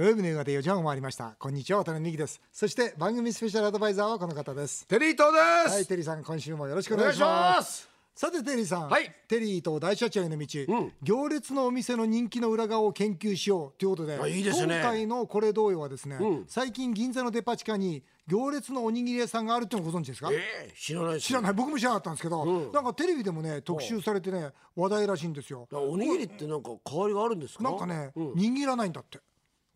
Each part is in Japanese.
土曜日の夕方4時半を回りました。こんにちは渡辺美希です。そして番組スペシャルアドバイザーはこの方です。テリー東です、はいテリーさん今週もよろしくおお願いします。さてテリーさん、はい。テリーと大社長への道、ん。行列のお店の人気の裏側を研究しようということであいいですね。今回のこれ同様はですね、うん。最近銀座のデパ地下に行列のおにぎり屋さんがあるっていうのをご存知ですか？ええ知らない知らない。僕も知らなかったんですけど、うん。なんかテレビでもね特集されてね話題らしいんですよ。おにぎりってなんか変わりがあるんですか？なんかね、うん。握らないんだって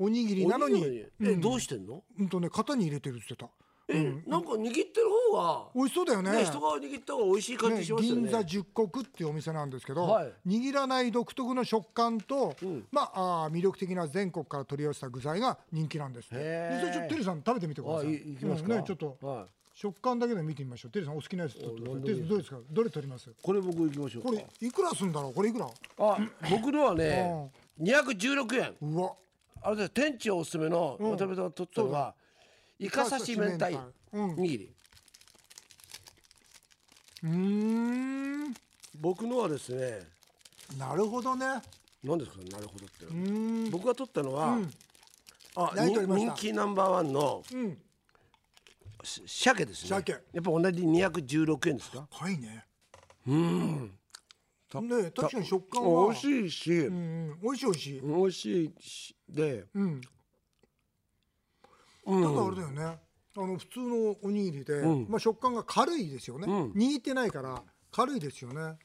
おにぎりなのに。おにぎり。え、うん。どうしてんの？うんとね型に入れてるって言ってた。え、なんか握ってる方が美味しそうだよね。ね人が握った方が美味しい感じしますよね。銀座十国っていうお店なんですけど、はい。握らない独特の食感と、ん。まああー魅力的な全国から取り寄せた具材が人気なんですって。へー。実際ちょっとテリーさん食べてみてくだあさい。いいきますか、うんね、ちょっとはい、食感だけで見てみましょう。テリーさんお好きなやつ取ってくださいテリーさんどうですか？どれ取ります？これ僕行きましょうか。これいくらすんだろう？これいくら？あ僕のはね216円。うわあれです店長おすすめのうん。渡辺さんが取ったのがイカ刺し明太うん。握り。うーん。僕のはですねなるほどね。何ですかなるほどって。僕が取ったのは、うん。あ人気ナンバーワンのうん。し鮭ですね。鮭やっぱ同じ216円ですか？高いね。うんね確かに食感は。美味しいし、うんうん。美味しい美味しい。美味しいし。で、うん。うん。ただあれだよね。あの普通のおにぎりで、うん。まあ、食感が軽いですよね、うん。握ってないから軽いですよね。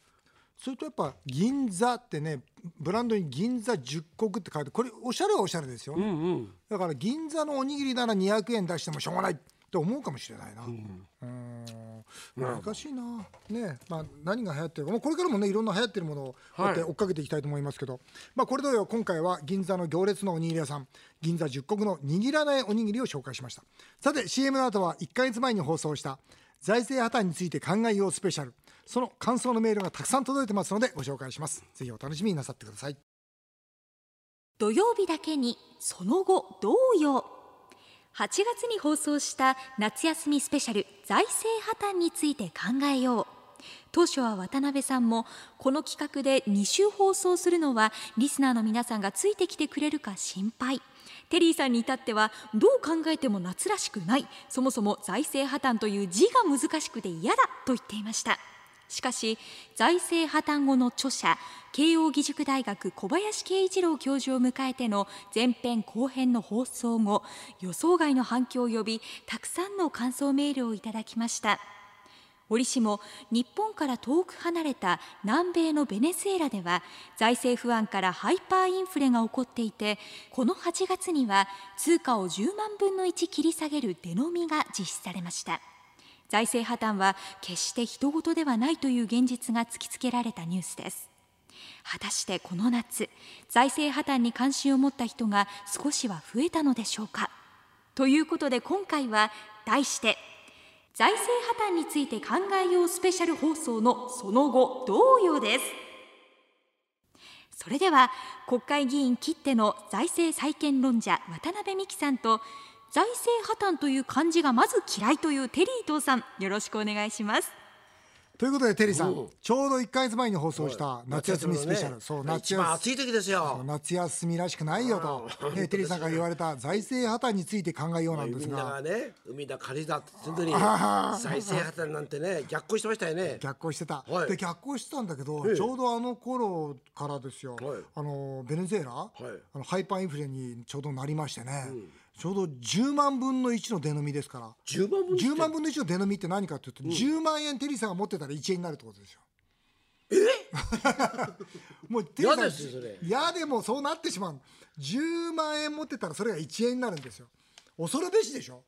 それとやっぱ銀座ってねブランドに銀座十国って書いてこれおしゃれはおしゃれですよ。ね、うんうん。だから銀座のおにぎりなら200円出してもしょうがないって思うかもしれないな。うん難しいな。ねまあ何が流行ってる？か、まあ、これからもねいろんな流行ってるものをこうやって追っかけていきたいと思いますけど、まあこれ同様今回は銀座の行列のおにぎり屋さん銀座十国の握らないおにぎりを紹介しました。さて CM の後は1ヶ月前に放送した財政破綻について考えようスペシャル。その感想のメールがたくさん届いてますのでご紹介します。ぜひお楽しみになさってください。土曜日だけにその後どうよ？8月に放送した夏休みスペシャル財政破綻について考えよう。当初は渡辺さんもこの企画で2週放送するのはリスナーの皆さんがついてきてくれるか心配。テリーさんに至ってはどう考えても夏らしくない。そもそも財政破綻という字が難しくて嫌だと言っていました。しかし財政破綻後の著者慶應義塾大学小林慶一郎教授を迎えての前編後編の放送後予想外の反響を呼びたくさんの感想メールをいただきました。折しも日本から遠く離れた南米のベネズエラでは財政不安からハイパーインフレが起こっていてこの8月には通貨を10万分の1切り下げる出飲みが実施されました。財政破綻は決して人事ではないという現実が突きつけられたニュースです。果たしてこの夏財政破綻に関心を持った人が少しは増えたのでしょうか？ということで今回は題して財政破綻について考えようスペシャル放送のその後同様です。それでは国会議員きっての財政再建論者渡辺美樹さんと財政破綻という漢字がまず嫌いというテリー東さん。よろしくお願いします。ということでテリーさん、う。んちょうど1ヶ月前に放送した夏休みスペシャル、ねそう夏一番休暑い時ですよ。夏休みらしくないよと、ね、テリーさんから言われた財政破綻について考えようなんですが。がね海だ仮だって言ってに。あー再生破綻なんてね逆行してましたよね。逆行してた、はい。で逆行してたんだけど、ええ。ちょうどあの頃からですよ、はい。あのベネズエラ、い。あのハイパーインフレにちょうどなりましてね、ちょうど10万分の1の出飲みですから。10万分10万分の1の出飲みって何かっていうと、10万円テリーさんが持ってたら1円になるってことですよ。もうテリーさん嫌ですよそれ。嫌でもそうなってしまう。の10万円持ってたらそれが1円になるんですよ。恐るべしでしょ、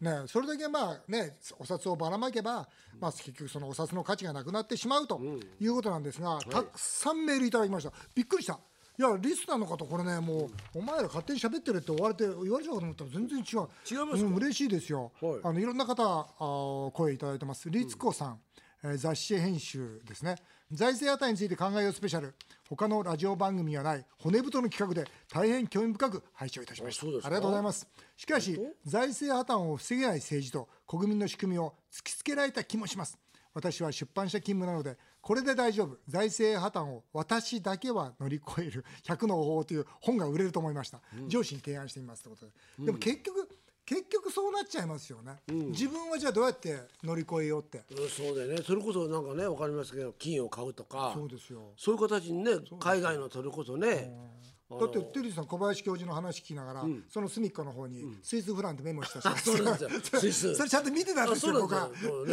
ね、それだけまあねお札をばらまけば、まあ、結局そのお札の価値がなくなってしまうということなんですが、たくさんメールいただきました。びっくりしたいやリスナーの方これねもうお前ら勝手に喋ってるって言われて言われちゃうかと思ったら全然違う。違いますかうん嬉しいですよ、はい。あのいろんな方あー声いただいてます。律子さん、えー雑誌編集ですね。財政破綻について考えようスペシャル。他のラジオ番組はない骨太の企画で大変興味深く拝聴いたしました。ありがとうございます。しかし財政破綻を防げない政治と国民の仕組みを突きつけられた気もします。私は出版社勤務なのでこれで大丈夫。財政破綻を私だけは乗り越える。100の方法という本が売れると思いました、上司に提案してみますってことで、でも結局結局そうなっちゃいますよね、自分はじゃあどうやって乗り越えようって。うんそうだよね。それこそなんかねわかりますけど金を買うとか。そうですよ。そういう形にね海外のそれこそねだってテリーさん小林教授の話聞きながら、その隅っこの方にスイスフランってメモしたし、そうなんですよ。スイス。それちゃんと見てたんあですよ。僕は。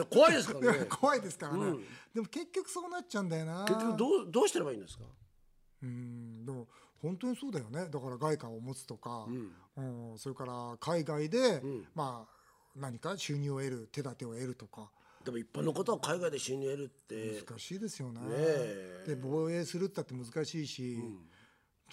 怖いですからね。怖いですからね、でも結局そうなっちゃうんだよな。結局どうどうしてればいいんですか？うんでも本当にそうだよね。だから外貨を持つとか、うん。それから海外で、まあ何か収入を得る手立てを得るとか。でも一般の方は海外で収入を得るって。難しいですよね。え。で防衛するったって難しいし、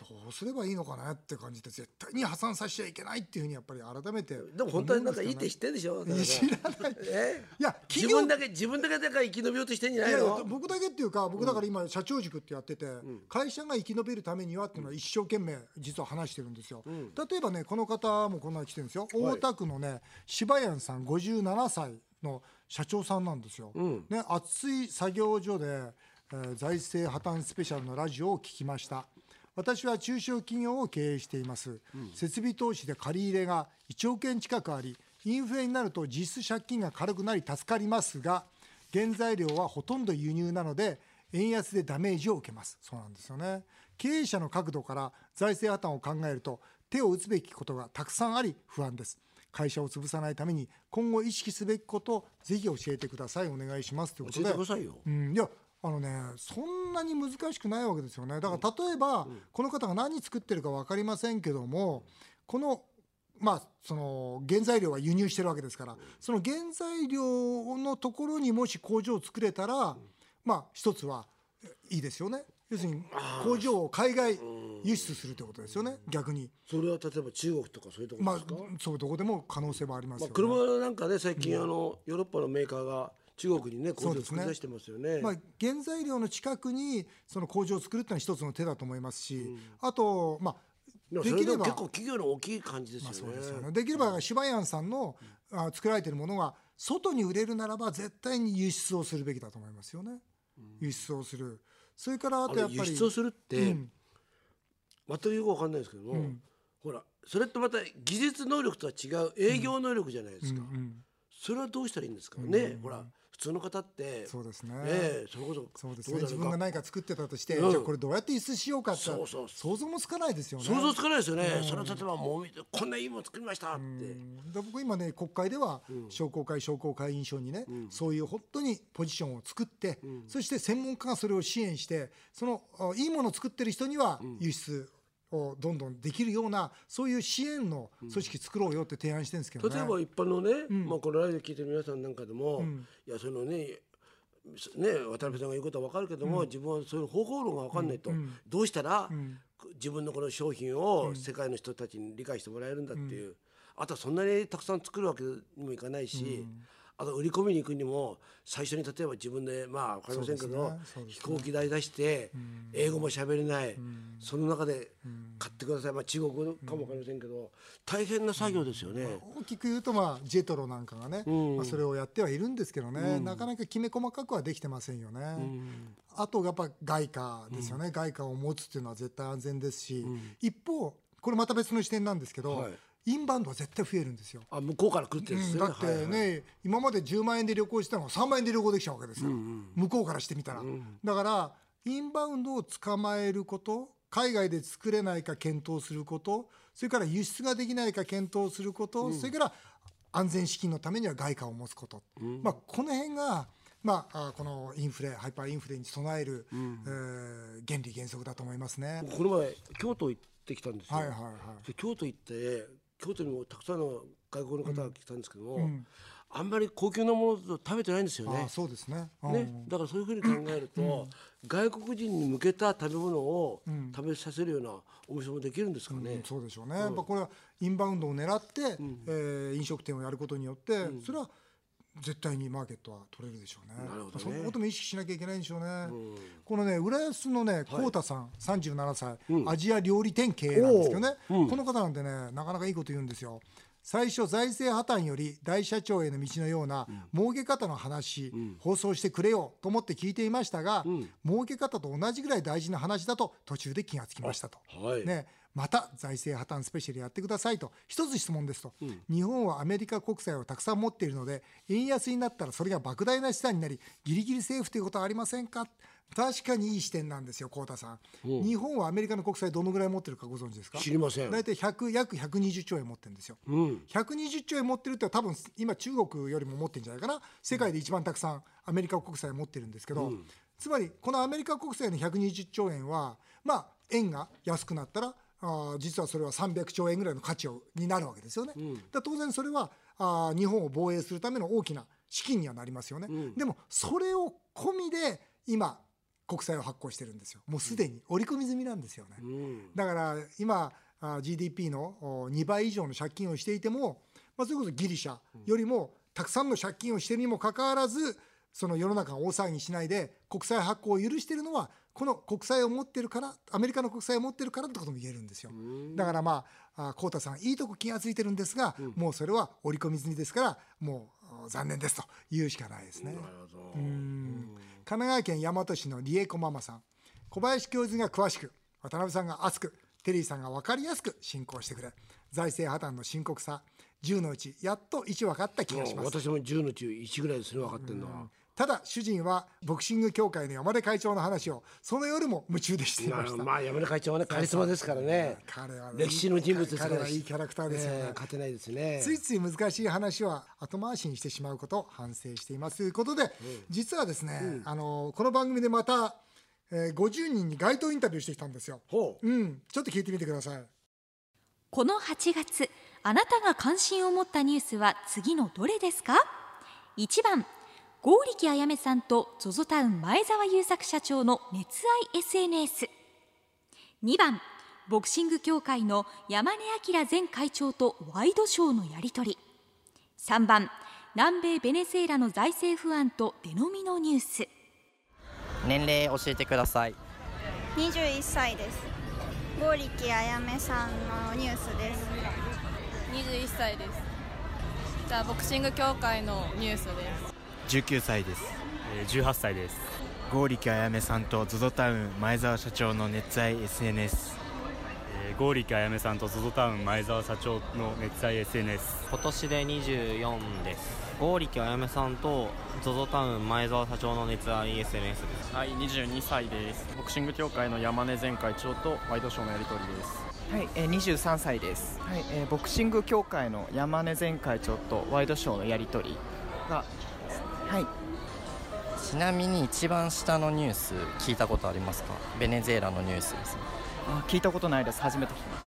どうすればいいのかなって感じで絶対に破産させちゃいけないっていうふうにやっぱり改めてでも本当になんかいいって知ってるでしょ？知ら。ないえいや企業自分だけ自分だけだから生き延びようとしてんじゃないの？僕だけっていうか僕だから今社長塾ってやってて、会社が生き延びるためにはっていうのは一生懸命実は話してるんですよ、例えばねこの方もこんなの来てるんですよ、大田区のね柴谷さん57歳の社長さんなんですよ、ね、熱い作業所で、えー財政破綻スペシャルのラジオを聞きました私は中小企業を経営しています、設備投資で借り入れが1億円近くありインフレになると実質借金が軽くなり助かりますが原材料はほとんど輸入なので円安でダメージを受けます。そうなんですよね。経営者の角度から財政破綻を考えると手を打つべきことがたくさんあり不安です。会社を潰さないために今後意識すべきことをぜひ教えてください。お願いします。ということで。教えてくださいよ。うん、いやあのねそんなに難しくないわけですよね。だから例えば、この方が何作ってるか分かりませんけどもこのまあその原材料は輸入してるわけですからその原材料のところにもし工場を作れたら、まあ一つはいいですよね。要するに工場を海外輸出するということですよね。逆に。それは例えば中国とかそういうとこまあろですか、そういうところでも可能性はありますよね、車なんかね最近、あのヨーロッパのメーカーが中国にね工場そうですね。作り出してますよね。まあ、原材料の近くにその工場を作るっていうのは一つの手だと思いますし、あと、まあ、できれば結構企業の大きい感じですよね,、そうですよねできれば柴山さんの、あ作られているものが外に売れるならば絶対に輸出をするべきだと思いますよね、輸出をする。それからああとやっぱりの輸出をするって、うん。全くよくわかんないですけども、ほらそれってまた技術能力とは違う営業能力じゃないですか、それはどうしたらいいんですかね、ほら普通の方ってそうですね。ええそれこそそうですね。自分が何か作ってたとして、うん。じゃあこれどうやって輸出しようかってそうそう想像もつかないですよね。想像つかないですよね、それは例えばもうこんないいもの作りましたって、で僕今ね国会では商工会商工会員賞にね、そういう本当にポジションを作って、そして専門家がそれを支援してそのあいいものを作ってる人には輸出をどんどんできるようなそういう支援の組織作ろうよって提案してるんですけどね。例えば一般のね、まあ、このラジオ聞いてる皆さんなんかでも、いやそのねね渡辺さんが言うことは分かるけども、自分はそういう方法論が分かんないと、どうしたら、自分のこの商品を世界の人たちに理解してもらえるんだっていう、あとはそんなにたくさん作るわけにもいかないし、あと売り込みに行くにも最初に例えば自分でまあ分かりませんけど、飛行機代出して、英語も喋れない、その中で買ってください、まあ、中国語かも分かりませんけど大変な作業ですよね。大きく言うと、まあ、ジェトロなんかがね、まあ、それをやってはいるんですけどね、なかなかきめ細かくはできてませんよね。あとやっぱ外貨ですよね、外貨を持つっていうのは絶対安全ですし、一方これまた別の視点なんですけど、はい。インバウンドは絶対増えるんですよ。あ向こうから来るってね。うん。だってね、今まで10万円で旅行してたのが3万円で旅行できちゃうわけですから、向こうからしてみたら、だからインバウンドを捕まえること海外で作れないか検討することそれから輸出ができないか検討すること、それから安全資金のためには外貨を持つこと、まあ、この辺が、まあ、あこのインフレハイパーインフレに備える、えー原理原則だと思いますね。この前京都行ってきたんですよ、はいはいはい。で京都行って京都にもたくさんの外国の方が来たんですけども、あんまり高級なもの食べてないんですよね。そうですね。うん。ね、だからそういうふうに考えると、外国人に向けた食べ物を食べさせるようなお店もできるんですかね。うんそうでしょうね、やっぱこれはインバウンドを狙って、えー飲食店をやることによって、それは絶対にマーケットは取れるでしょうね。なるほどね。そのことも意識しなきゃいけないんでしょうね。このね浦安のね浩太さん、37歳、アジア料理店経営なんですけどね、この方なんてねなかなかいいこと言うんですよ。最初財政破綻より大社長への道のような儲け方の話、放送してくれよと思って聞いていましたが、儲け方と同じぐらい大事な話だと途中で気がつきましたと。はいねまた財政破綻スペシャルやってくださいと。一つ質問ですと、日本はアメリカ国債をたくさん持っているので円安になったらそれが莫大な資産になりギリギリセーフということはありませんか？確かにいい視点なんですよ、幸太さん。日本はアメリカの国債どのぐらい持ってるかご存知ですか？知りません。大体100約120兆円持ってるんですよ。うん。120兆円持ってるって多分今中国よりも持ってるんじゃないかな？世界で一番たくさんアメリカ国債持ってるんですけど、つまりこのアメリカ国債の120兆円はまあ円が安くなったらあー実はそれは300兆円ぐらいの価値をになるわけですよね。だから当然それはあー日本を防衛するための大きな資金にはなりますよね。でもそれを込みで今国債を発行してるんですよ。もうすでに織り込み済みなんですよね。うんだから今あ GDP のお2倍以上の借金をしていても、まあ、それこそギリシャよりもたくさんの借金をしているにもかかわらずその世の中が大騒ぎしないで国債発行を許しているのはこの国債を持ってるからアメリカの国債を持ってるからってことも言えるんですよ。だからまああ幸太さんいいとこ気がついてるんですが、もうそれは織り込み済みですからもうお残念ですと言うしかないですね。神奈川県大和市の理恵子ママさん。小林教授が詳しく渡辺さんが熱くテリーさんが分かりやすく進行してくれ。財政破綻の深刻さ10のうちやっと1分かった気がします。私も10のうち1ぐらいですね分かってるのは。ただ主人はボクシング協会の山根会長の話をその夜も夢中でしていました。まあ山根会長はねカリスマですからね。彼はね歴史の人物ですから彼はいいキャラクターですよね。ええ勝てないですね。ついつい難しい話は後回しにしてしまうことを反省しています。ということで、実はですね、あのこの番組でまた、えー50人に街頭インタビューしてきたんですよ。ほう。うん、ちょっと聞いてみてください。この8月あなたが関心を持ったニュースは次のどれですか？1番剛力あやめさんと ZOZO タウン前澤友作社長の熱愛 SNS2 番ボクシング協会の山根明前会長とワイドショーのやり取り。3番南米ベネズエラの財政不安と出飲みのニュース。年齢教えてください。21歳です。剛力あやめさんのニュースです。21歳です。じゃあボクシング協会のニュースです19歳です。えー18歳です。剛力あやめさんと ZOZO タウン前澤社長の熱愛 SNS えー剛力あやめさんと ZOZO タウン前澤社長の熱愛 SNS 今年で24です。剛力あやめさんと ZOZO タウン前澤社長の熱愛 SNS です。はい、22歳です。ボクシング協会の山根前会長とワイドショーのやり取りです。はい、えー、23歳です、はい。えーボクシング協会の山根前会長とワイドショーのやり取りが、はい、ちなみに一番下のニュース聞いたことありますか？ベネズエラのニュースですね。あ聞いたことないです。初めて聞きまし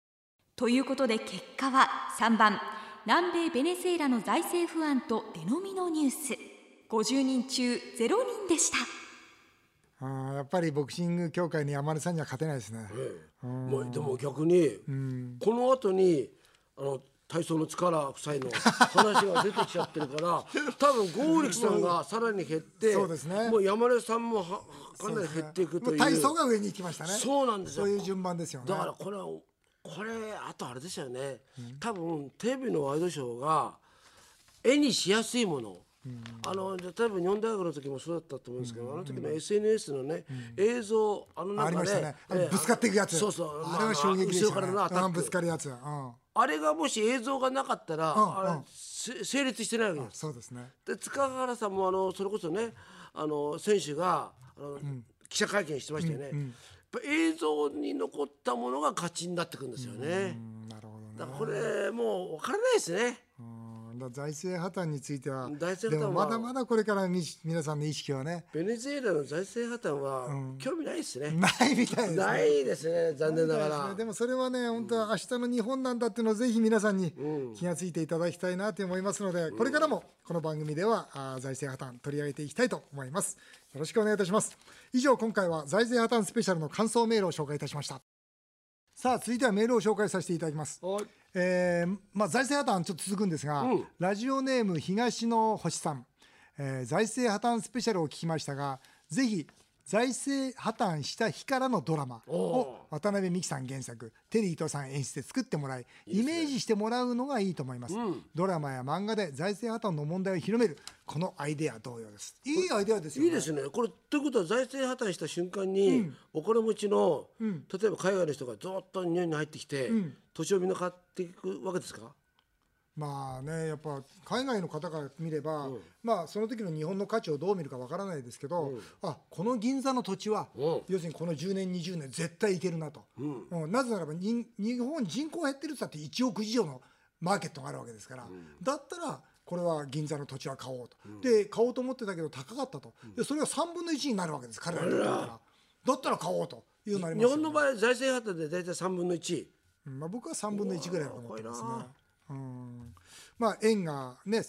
ということで結果は3番。南米ベネズエラの財政不安と出飲みのニュース。50人中0人でした。あーやっぱりボクシング協会の山根さんには勝てないですね。もうでも逆に、この後にあの体操の力夫妻の。話が出てきちゃってるから 多分剛力さんがさらに減ってそうですね。もう山根さんもはかなり減っていくという。もう体操が上に行きましたね。そうなんですよ。そういう順番ですよね。だからこれはこれあとあれですよね、多分テレビのワイドショーが絵にしやすいもの、あの例えば日本大学の時もそうだったと思うんですけど、あの時の SNS のね、映像あの中で、ね。ぶつかっていくやつ。そうそうあれは衝撃でしたね。後ろぶつかるやつ。うん。あれがもし映像がなかったら、あ成立してないわけです。そうですね。で塚原さんもあのそれこそねあの選手があの、記者会見してましたよね、やっぱ映像に残ったものが勝ちになってくるんですよね、うんなるほどね。だからこれもう分からないですねうんだ財政破綻については、財政破綻はでもまだまだこれからみ皆さんの意識はね、ベネズエラの財政破綻は興味ないですね、ないみたいですね。ないですね残念ながら。ですね。でもそれはね本当は明日の日本なんだっていうのをぜひ皆さんに気がついていただきたいなと思いますので、これからもこの番組ではあー財政破綻取り上げていきたいと思います。よろしくお願いいたします。以上今回は財政破綻スペシャルの感想メールを紹介いたしましたさあ続いてはメールを紹介させていただきます。はい。えーまあ、財政破綻ちょっと続くんですが、ラジオネーム東の星さん、えー財政破綻スペシャルを聞きましたがぜひ財政破綻した日からのドラマ。を渡辺美樹さん原作。テリー伊藤さん演出で作ってもらいイメージしてもらうのがいいと思います。ドラマや漫画で財政破綻の問題を広めるこのアイデア同様です。いいアイデアですよいいですね。これということは財政破綻した瞬間に、お金持ちの、例えば海外の人がずっと日本に入ってきて、土地をみんな買っていくわけですか？まあねやっぱ海外の方から見れば、まあその時の日本の価値をどう見るかわからないですけど、あこの銀座の土地は、要するにこの10年20年絶対いけるなと、うん。なぜならばに日本人口減ってるって言ったって1億以上のマーケットがあるわけですから、だったらこれは銀座の土地は買おうと、で買おうと思ってたけど高かったと。でそれが3分の1になるわけです彼らにとっては。だったら買おうというなりますよね。日本の場合財政破綻で大体3分の1うん。まあ、僕は3分の1ぐらいだと思ってますね。うん。まあ円がね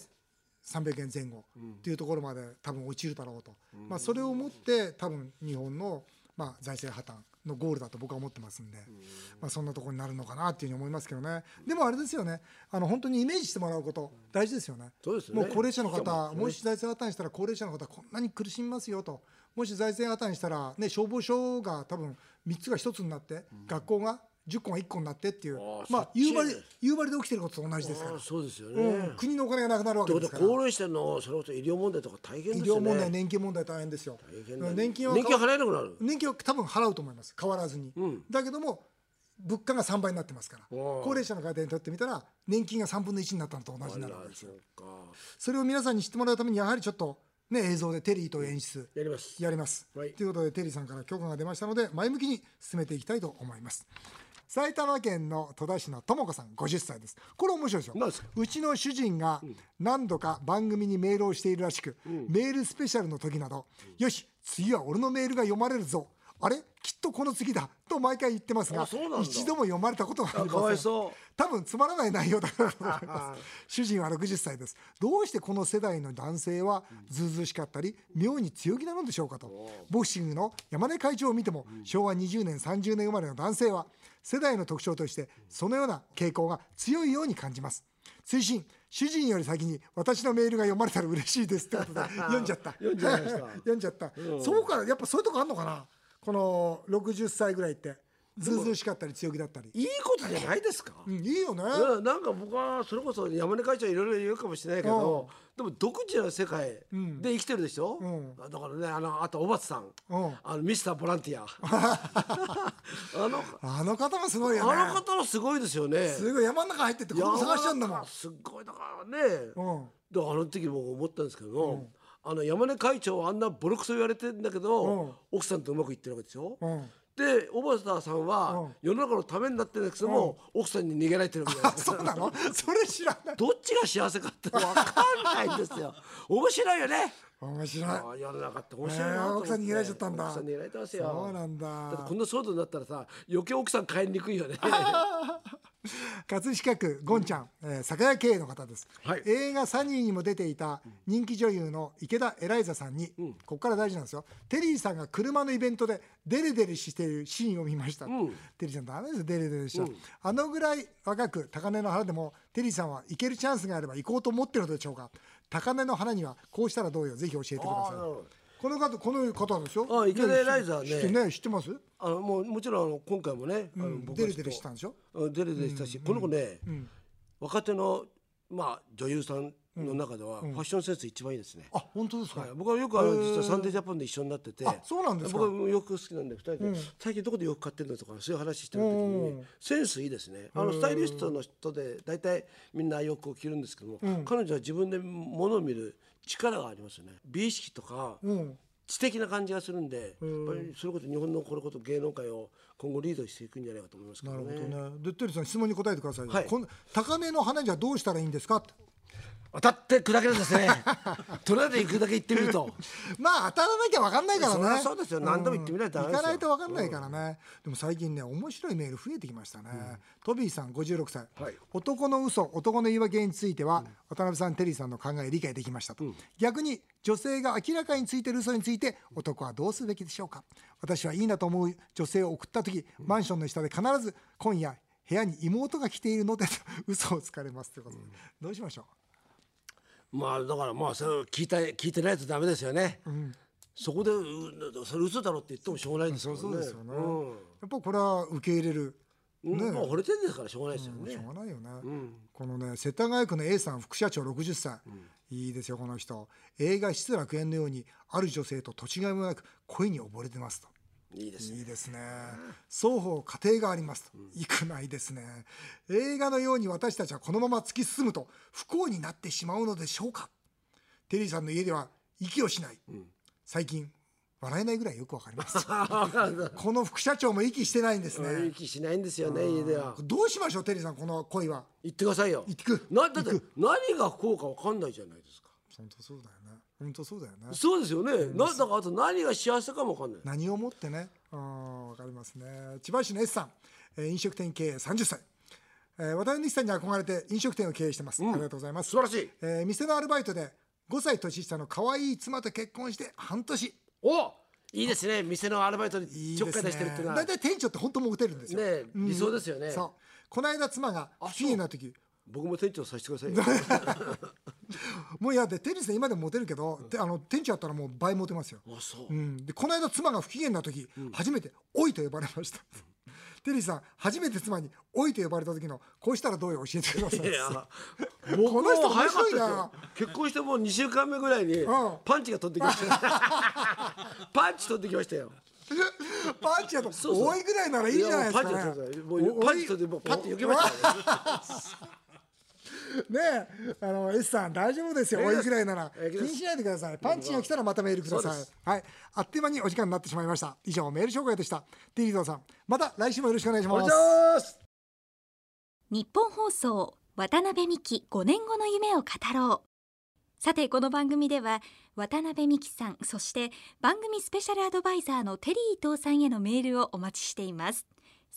300円前後っていうところまで多分落ちるだろうと、まあ、それをもって多分日本の、まあ、財政破綻のゴールだと僕は思ってますんで、まあ、そんなところになるのかなっていうふうに思いますけどね。でもあれですよね。あの本当にイメージしてもらうこと大事ですよね。そうですよね。もう高齢者の方ももし財政破綻したら高齢者の方こんなに苦しみますよと。もし財政破綻したら、ね、消防署が多分3つが1つになって、学校が10個が1個になってっていう。まあ夕張夕張で起きてることと同じですから。そうですよね、うん、国のお金がなくなるわけですから。高齢者のそれこそ医療問題とか大変医ですよね。療問題年金問題大変ですよ。年金は年金払えなくなる。年金は多分払うと思います。変わらずに、ん。だけども物価が3倍になってますから。高齢者の方にとってみたら年金が3分の1になったのと同じになるわけですよ。それを皆さんに知ってもらうためにやはりちょっとね映像でテリーと演出やります。やります、はい。ということでテリーさんから許可が出ましたので前向きに進めていきたいと思います埼玉県の戸田市のとも子さん50歳です。これ面白いですよ。すか？うちの主人が何度か番組にメールをしているらしく、メールスペシャルの時など、よし次は俺のメールが読まれるぞあれ？きっとこの次だ。と毎回言ってますが一度も読まれたことがありません。あかわいそう。多分つまらない内容だからと思います。主人は60歳です。どうしてこの世代の男性はずうずうしかったり妙に強気なのでしょうかと。ボクシングの山根会長を見ても昭和20年30年生まれの男性は世代の特徴としてそのような傾向が強いように感じます。推進主人より先に私のメールが読まれたら嬉しいですってことで読んじゃった。読んじゃいました。読んじゃった、そうかやっぱそういうとこあんのかな？この60歳ぐらいってずうずうしかったり強気だったり、いいことじゃないですか、うん、いいよね、うんなんか僕はそれこそ山根会長いろいろ言うかもしれないけど、でも独自の世界で生きてるでしょ、ん。だからねあのあとおばつさん、うん。あのミスターボランティア。あのあの方もすごいよね。あの方はすごいですよね。すごい山の中入ってって子供探しちゃうんだもん。すっごいだからね、うん。であの時も思ったんですけど、あの山根会長はあんなボロクソ言われてんだけど、うん。奥さんとうまくいってるわけでしょ、うん。で小畑さんはうん。世の中のためになってるんだけども、奥さんに逃げられてるみたいな。そうなの？それ知らない。どっちが幸せかって分かんないんですよ。面白いよね。面白い。世の中って面白いな奥さんに逃げられちゃったんだ。奥さんに逃げられてますよ。そうなんだ。だってこんな騒動になったらさ余計奥さん帰りにくいよね 葛飾区ゴンちゃん、えー酒屋経営の方です、はい。映画「サニー」にも出ていた人気女優の池田エライザさんに、ここから大事なんですよ。テリーさんが車のイベントでデレデレしているシーンを見ました、テリーさんダメですよ。デレデレしちゃ、あのぐらい若く高嶺の花でもテリーさんは行けるチャンスがあれば行こうと思ってるのでしょうか。高嶺の花にはこうしたらどうよ。ぜひ教えてくださいこの方この方ですよあ池田エライザはね。知ってね知ってます？あのもうもちろんあの今回もね、あの僕はデレデレしたんでしょ？うんデレデレしたし、この子ね、若手のまあ女優さんの中ではファッションセンス一番いいですね、あ本当ですか、はい、僕はよくあの実はサンデージャポンで一緒になってて。あそうなんですか？僕は洋服好きなんで二人で、最近どこで洋服買ってるのとかそういう話してる時に、センスいいですね。あのスタイリストの人で大体みんな洋服を着るんですけども、彼女は自分で物を見る力がありますよね美意識とか、うん知的な感じがするんで、やっぱりそれこそ日本のこれこと芸能界を今後リードしていくんじゃないかと思いますけどなるね。ほどね。で、テリーさん質問に答えてくださいよ。はいこの高嶺の花じゃどうしたらいいんですか。当たって砕けるですね。とりあえず行くだけ行ってみると。まあ当たらなきゃ分かんないからね。そうですよ。何度も言ってみないと行かないと分かんないからね。でも最近ね面白いメール増えてきましたね。トビーさん56歳、はい。男の嘘男の言い訳については、渡辺さんテリーさんの考え理解できましたと、逆に女性が明らかについてる嘘について男はどうすべきでしょうか。私はいいなと思う女性を送った時、マンションの下で必ず今夜部屋に妹が来ているのでと 嘘をつかれますということ。で、どうしましょう？まあだからまあそれを聞いた聞いてないとダメですよね。そこでうそれ嘘だろって言ってもしょうがないですよね。そうですよね。うん。やっぱこれは受け入れる。ね。まあ惚れてるんですからしょうがないですよね。うんしょうがないよね、うん。このね世田谷区の A さん副社長60歳、いいですよこの人。映画「失楽園」のようにある女性と土地がいもなく恋に溺れてますといいですね。いいですね。双方家庭がありますと、いくないですね。映画のように私たちはこのまま突き進むと不幸になってしまうのでしょうか。テリーさんの家では息をしない、最近笑えないぐらいよくわかります。この副社長も息してないんですね。息しないんですよね家では。どうしましょうテリーさんこの恋は。言ってくださいよ。言ってく。なだって何が不幸かわかんないじゃないですか。本当そうだよね本当そうだよね。そうですよね。なだからあと何が幸せかもわかんない。何をもってね。うんわかりますね。千葉市の S さん、えー飲食店経営30歳。えー、渡辺西さんに憧れて飲食店を経営してます、ありがとうございます。素晴らしい、えー店のアルバイトで5歳年下の可愛い妻と結婚して半年。おいいですね。店のアルバイトでいいちょっかい出してるっていうのは。大体店長って本当モテるんですよ、ね理想ですよね。そう。この間妻が不機嫌な時。僕も店長させてくださいよ もういやでテニスで今でもモテるけど、であの店長やったらもう倍モテますよ。う。うん、でこの間妻が不機嫌な時、初めて「おい」と呼ばれました、テリーさん初めて妻に「おい」と呼ばれた時のこうしたらどうよ教えてください。いや こ僕の人も早かったです面白いなよ。結婚してもう2週間目ぐらいにん。パンチが飛んできました パンチ飛んできましたよ。パンチやとそうそう。多いぐらいならいいじゃないですか。ねパンチが飛んでもうパッて避けましたよ。ね ねえあの S さん大丈夫ですよ。ええ。多いぐらいなら。ええ気にしないでください。パンチが来たらまたメールください。はい。あっという間にお時間になってしまいました。以上メール紹介でした。テリーゾーさん。また来週もよろしくお願いしおます。願いします。日本放送渡辺美希5年後の夢を語ろう。さてこの番組では渡辺美希さんそして番組スペシャルアドバイザーのテリー伊藤さんへのメールをお待ちしています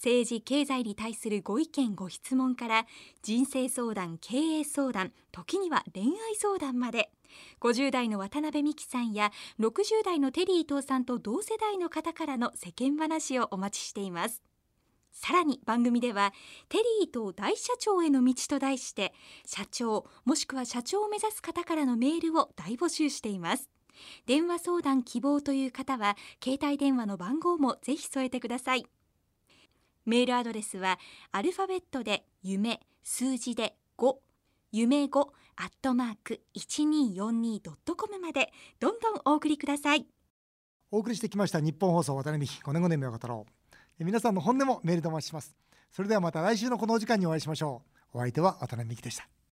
政治経済に対するご意見ご質問から人生相談経営相談時には恋愛相談まで。50代の渡辺美希さんや60代のテリー伊藤さんと同世代の方からの世間話をお待ちしています。さらに番組ではテリーと大社長への道と題して社長もしくは社長を目指す方からのメールを大募集しています。電話相談希望という方は携帯電話の番号もぜひ添えてください。メールアドレスはアルファベットで夢数字で5夢5アットマーク 1242.com までどんどんお送りください。お送りしてきました日本放送渡辺美希5年5年目岡太郎え皆さんの本音もメールでお待ちします。それではまた来週のこのお時間にお会いしましょう。お相手は渡辺美希でした。